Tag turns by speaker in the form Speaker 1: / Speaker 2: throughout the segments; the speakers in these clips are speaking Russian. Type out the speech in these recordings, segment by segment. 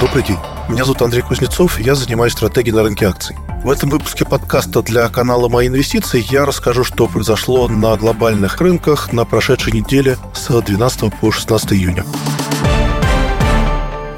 Speaker 1: Добрый день. Меня зовут Андрей Кузнецов, и я занимаюсь стратегией на рынке акций. В этом выпуске подкаста для канала «Мои инвестиции» я расскажу, что произошло на глобальных рынках на прошедшей неделе с 12 по 16 июня.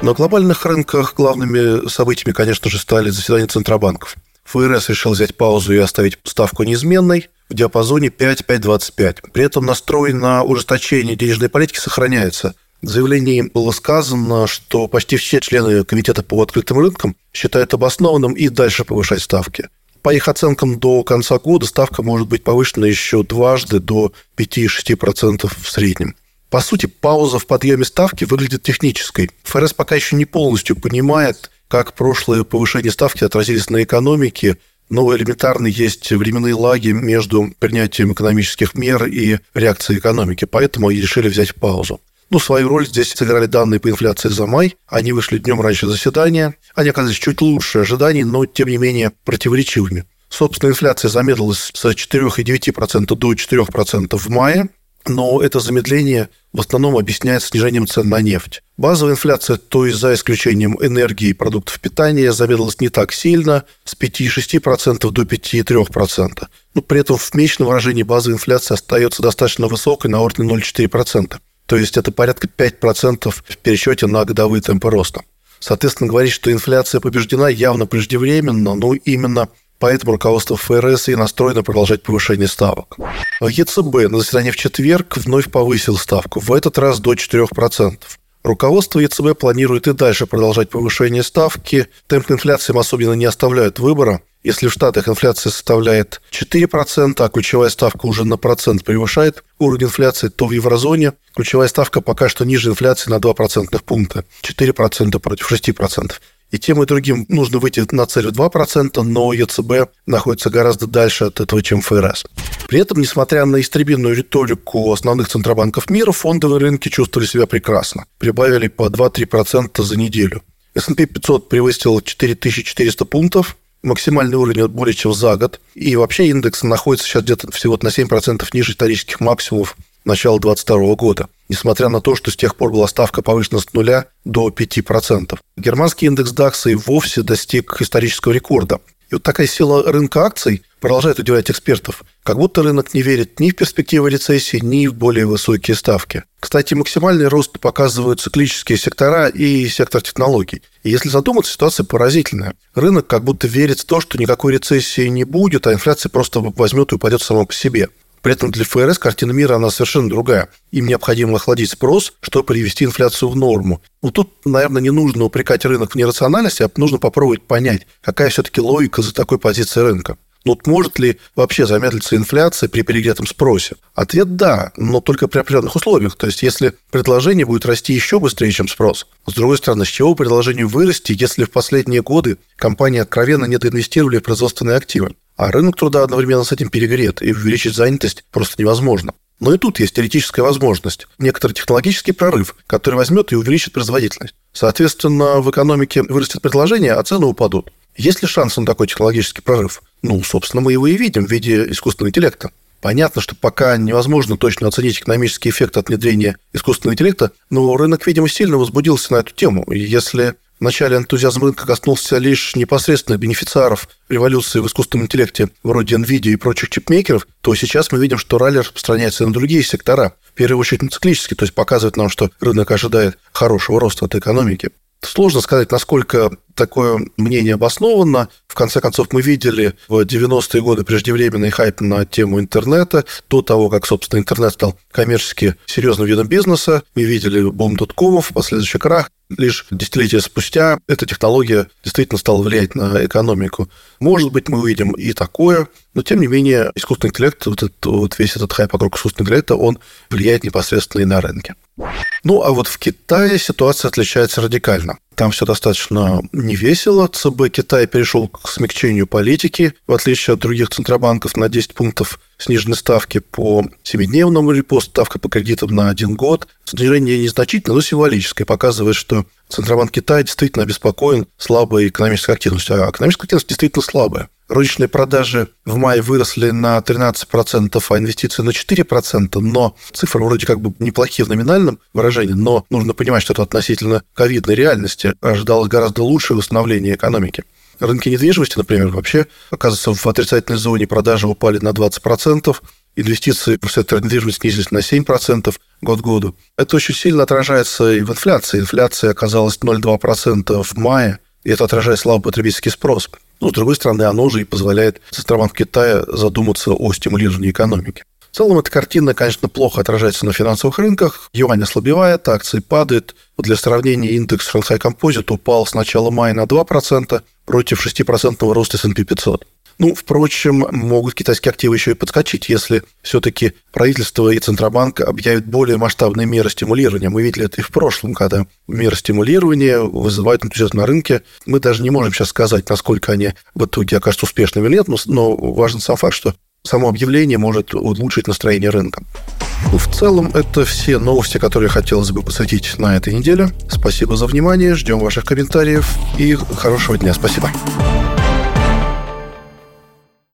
Speaker 1: На глобальных рынках главными событиями, конечно же, стали заседания Центробанков. ФРС решил взять паузу и оставить ставку неизменной в диапазоне 5-5,25. При этом настрой на ужесточение денежной политики сохраняется. Заявлении было сказано, что почти все члены Комитета по открытым рынкам считают обоснованным и дальше повышать ставки. По их оценкам, до конца года ставка может быть повышена еще дважды до 5-6% в среднем. По сути, пауза в подъеме ставки выглядит технической. ФРС пока еще не полностью понимает, как прошлые повышения ставки отразились на экономике, но элементарно есть временные лаги между принятием экономических мер и реакцией экономики, поэтому и решили взять паузу. Ну, свою роль здесь сыграли данные по инфляции за май. Они вышли днем раньше заседания. Они оказались чуть лучше ожиданий, но, тем не менее, противоречивыми. Собственно, инфляция замедлилась с 4,9% до 4% в мае, но это замедление в основном объясняется снижением цен на нефть. Базовая инфляция, то есть за исключением энергии и продуктов питания, замедлилась не так сильно, с 5,6% до 5,3%. Но при этом в месячном выражении базовая инфляция остается достаточно высокой на уровне 0,4%. То есть это порядка 5% в пересчете на годовые темпы роста. Соответственно, говорить, что инфляция побеждена явно преждевременно, но именно поэтому руководство ФРС и настроено продолжать повышение ставок. ЕЦБ на заседании в четверг вновь повысил ставку, в этот раз до 4%. Руководство ЕЦБ планирует и дальше продолжать повышение ставки. Темп инфляции им особенно не оставляют выбора. Если в Штатах инфляция составляет 4%, а ключевая ставка уже на процент превышает уровень инфляции, то в еврозоне ключевая ставка пока что ниже инфляции на 2 процентных пункта. 4% против 6%. И тем и другим нужно выйти на цель в 2%, но ЕЦБ находится гораздо дальше от этого, чем ФРС. При этом, несмотря на истребинную риторику основных центробанков мира, фондовые рынки чувствовали себя прекрасно. Прибавили по 2-3% за неделю. S&P 500 превысил 4400 пунктов, максимальный уровень более чем за год. И вообще индекс находится сейчас где-то всего на 7% ниже исторических максимумов начала 2022 года, несмотря на то, что с тех пор была ставка повышена с нуля до 5%. Германский индекс DAX и вовсе достиг исторического рекорда. И вот такая сила рынка акций продолжает удивлять экспертов. Как будто рынок не верит ни в перспективы рецессии, ни в более высокие ставки. Кстати, максимальный рост показывают циклические сектора и сектор технологий. И если задуматься, ситуация поразительная. Рынок как будто верит в то, что никакой рецессии не будет, а инфляция просто возьмет и упадет сама по себе. При этом для ФРС картина мира, она совершенно другая. Им необходимо охладить спрос, чтобы привести инфляцию в норму. Но тут, наверное, не нужно упрекать рынок в нерациональности, а нужно попробовать понять, какая все-таки логика за такой позицией рынка. Ну, вот может ли вообще замедлиться инфляция при перегретом спросе? Ответ – да, но только при определенных условиях. То есть, если предложение будет расти еще быстрее, чем спрос. С другой стороны, с чего предложению вырасти, если в последние годы компании откровенно недоинвестировали в производственные активы? А рынок труда одновременно с этим перегрет, и увеличить занятость просто невозможно. Но и тут есть теоретическая возможность. Некоторый технологический прорыв, который возьмет и увеличит производительность. Соответственно, в экономике вырастет предложение, а цены упадут. Есть ли шанс на такой технологический прорыв? Ну, собственно, мы его и видим в виде искусственного интеллекта. Понятно, что пока невозможно точно оценить экономический эффект от внедрения искусственного интеллекта, но рынок, видимо, сильно возбудился на эту тему. И если Вначале энтузиазм рынка коснулся лишь непосредственно бенефициаров революции в искусственном интеллекте вроде NVIDIA и прочих чипмейкеров, то сейчас мы видим, что ралли распространяется на другие сектора, в первую очередь на циклические, то есть показывает нам, что рынок ожидает хорошего роста от экономики. Сложно сказать, насколько такое мнение обосновано. В конце концов, мы видели в 90-е годы преждевременный хайп на тему интернета. До того, как, собственно, интернет стал коммерчески серьезным видом бизнеса, мы видели бум доткомов, последующий крах. Лишь десятилетия спустя эта технология действительно стала влиять на экономику. Может быть, мы увидим и такое, но тем не менее искусственный интеллект, вот, этот, вот весь этот хайп вокруг искусственного интеллекта, он влияет непосредственно и на рынки. Ну, а вот в Китае ситуация отличается радикально. Там все достаточно невесело. ЦБ Китая перешел к смягчению политики, в отличие от других центробанков, на 10 пунктов снижены ставки по 7-дневному репо, ставка по кредитам на один год. Снижение незначительное, но символическое, показывает, что Центробанк Китая действительно обеспокоен слабой экономической активностью. А экономическая активность действительно слабая. Розничные продажи в мае выросли на 13%, а инвестиции на 4%, но цифры вроде как бы неплохие в номинальном выражении, но нужно понимать, что это относительно ковидной реальности. Ожидалось гораздо лучшее восстановление экономики. Рынки недвижимости, например, вообще оказывается в отрицательной зоне, продажи упали на 20%, инвестиции в сектор недвижимости снизились на 7% год к году. Это очень сильно отражается и в инфляции. Инфляция оказалась 0,2% в мае, и это отражает слабый потребительский спрос. Но, с другой стороны, оно же и позволяет Центробанку Китая задуматься о стимулировании экономики. В целом, эта картина, конечно, плохо отражается на финансовых рынках. Юань ослабевает, акции падают. Для сравнения, индекс Shanghai Composite упал с начала мая на 2% против 6% роста S&P 500. Ну, впрочем, могут китайские активы еще и подскочить, если все-таки правительство и Центробанк объявят более масштабные меры стимулирования. Мы видели это и в прошлом, когда меры стимулирования вызывают энтузиазм на рынке. Мы даже не можем сейчас сказать, насколько они в итоге окажутся успешными или нет, но, важен сам факт, что само объявление может улучшить настроение рынка. Ну, в целом, это все новости, которые хотелось бы посвятить на этой неделе. Спасибо за внимание, ждем ваших комментариев и хорошего дня. Спасибо.